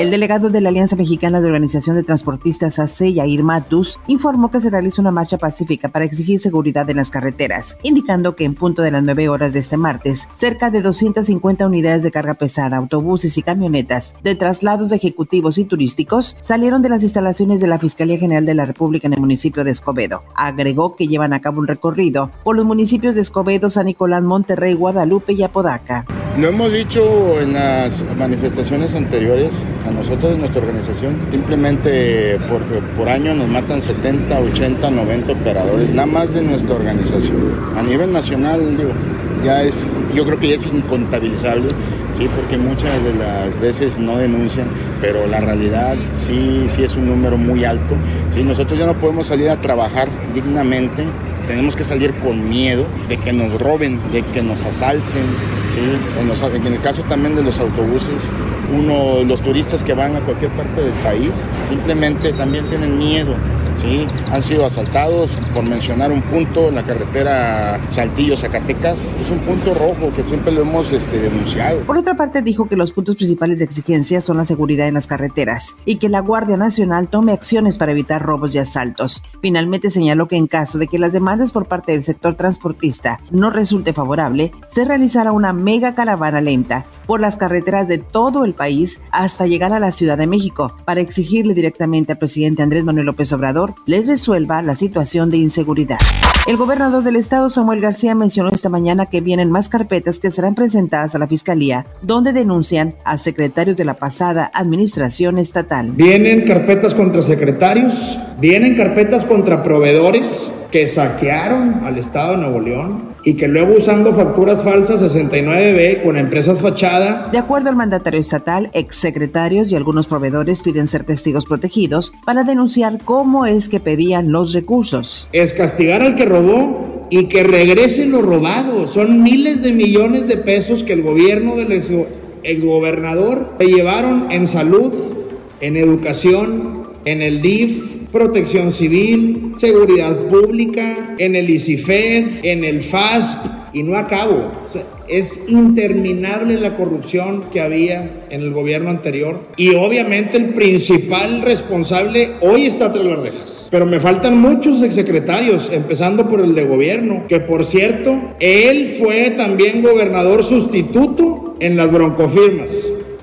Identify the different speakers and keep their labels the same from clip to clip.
Speaker 1: El delegado de la Alianza Mexicana de Organización de Transportistas AC, Yair Matus, informó que se realiza una marcha pacífica para exigir seguridad en las carreteras, indicando que en punto de las 9 horas de este martes, cerca de 250 unidades de carga pesada, autobuses y camionetas de traslados ejecutivos y turísticos salieron de las instalaciones de la Fiscalía General de la República en el municipio de Escobedo. Agregó que llevan a cabo un recorrido por los municipios de Escobedo, San Nicolás, Monterrey, Guadalupe y Apodaca.
Speaker 2: Lo hemos dicho en las manifestaciones anteriores, a nosotros, nuestra organización, simplemente por, por año nos matan 70, 80, 90 operadores, nada más de nuestra organización. A nivel nacional, digo, ya es, yo creo que ya es incontabilizable, sí, porque muchas de las veces no denuncian, pero la realidad sí, sí es un número muy alto. Sí, nosotros ya no podemos salir a trabajar dignamente, tenemos que salir con miedo de que nos roben, de que nos asalten, ¿sí? en, en, el caso también de los autobuses, uno, los turistas que van a cualquier parte del país simplemente también tienen miedo ¿sí? Han sido asaltados, por mencionar un punto, la carretera Saltillo-Zacatecas, es un punto rojo que siempre lo hemos este, denunciado.
Speaker 1: Por otra parte, dijo que los puntos principales de exigencia son la seguridad en las carreteras y que la Guardia Nacional tome acciones para evitar robos y asaltos. Finalmente señaló que en caso de que las demandas por parte del sector transportista no resulte favorable, se realizará una mega caravana lenta por las carreteras de todo el país hasta llegar a la Ciudad de México para exigirle directamente al presidente Andrés Manuel López Obrador les resuelva la situación de inseguridad. El gobernador del estado, Samuel García, mencionó esta mañana que vienen más carpetas que serán presentadas a la Fiscalía, donde denuncian a secretarios de la pasada administración estatal.
Speaker 3: Vienen carpetas contra secretarios, vienen carpetas contra proveedores que saquearon al estado de Nuevo León y que luego usando facturas falsas 69B con empresas fachada.
Speaker 1: De acuerdo al mandatario estatal, exsecretarios y algunos proveedores piden ser testigos protegidos para denunciar cómo es que pedían los recursos.
Speaker 3: Es castigar al que robó y que regrese lo robado. Son miles de millones de pesos que el gobierno del ex exgobernador se llevaron en salud, en educación, en el DIF, protección civil, seguridad pública, en el ICIFED, en el FASP, y no acabo. es interminable la corrupción que había en el gobierno anterior y obviamente el principal responsable hoy está tras las rejas. Pero me faltan muchos exsecretarios, empezando por el de gobierno, que por cierto, él fue también gobernador sustituto en las broncofirmas.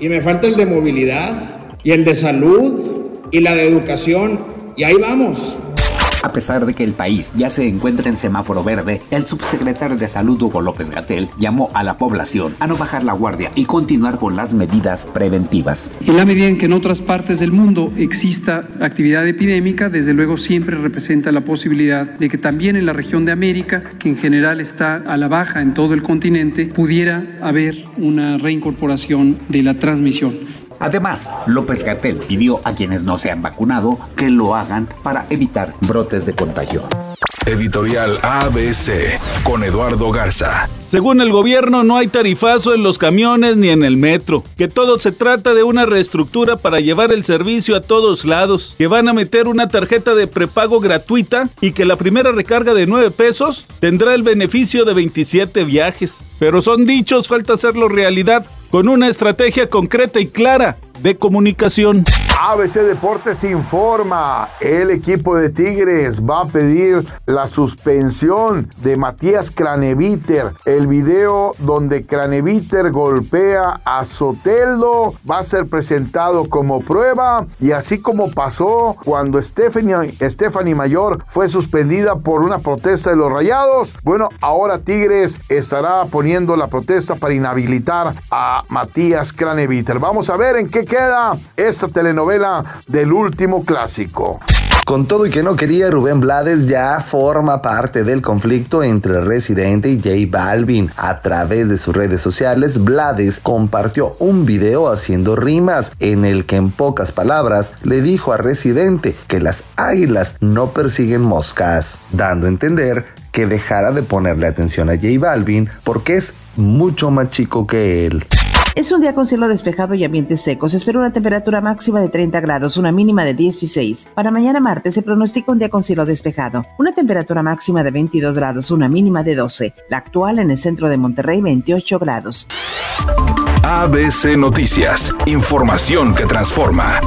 Speaker 3: Y me falta el de movilidad y el de salud y la de educación y ahí vamos.
Speaker 4: A pesar de que el país ya se encuentra en semáforo verde, el subsecretario de Salud Hugo López Gatel llamó a la población a no bajar la guardia y continuar con las medidas preventivas.
Speaker 5: En la medida en que en otras partes del mundo exista actividad epidémica, desde luego siempre representa la posibilidad de que también en la región de América, que en general está a la baja en todo el continente, pudiera haber una reincorporación de la transmisión.
Speaker 4: Además, López Gatel pidió a quienes no se han vacunado que lo hagan para evitar brotes de contagio.
Speaker 6: Editorial ABC con Eduardo Garza.
Speaker 7: Según el gobierno, no hay tarifazo en los camiones ni en el metro, que todo se trata de una reestructura para llevar el servicio a todos lados, que van a meter una tarjeta de prepago gratuita y que la primera recarga de 9 pesos tendrá el beneficio de 27 viajes. Pero son dichos, falta hacerlo realidad con una estrategia concreta y clara de comunicación.
Speaker 8: ABC Deportes informa, el equipo de Tigres va a pedir la suspensión de Matías Craneviter. El video donde Craneviter golpea a Soteldo va a ser presentado como prueba y así como pasó cuando Stephanie, Stephanie Mayor fue suspendida por una protesta de los Rayados, bueno, ahora Tigres estará poniendo la protesta para inhabilitar a Matías Craneviter. Vamos a ver en qué queda esta telenovela del último clásico.
Speaker 9: Con todo y que no quería, Rubén Blades ya forma parte del conflicto entre Residente y J Balvin. A través de sus redes sociales, Blades compartió un video haciendo rimas en el que en pocas palabras le dijo a Residente que las águilas no persiguen moscas, dando a entender que dejara de ponerle atención a J Balvin porque es mucho más chico que él.
Speaker 1: Es un día con cielo despejado y ambientes secos. Espero una temperatura máxima de 30 grados, una mínima de 16. Para mañana martes se pronostica un día con cielo despejado. Una temperatura máxima de 22 grados, una mínima de 12. La actual en el centro de Monterrey, 28 grados.
Speaker 6: ABC Noticias. Información que transforma.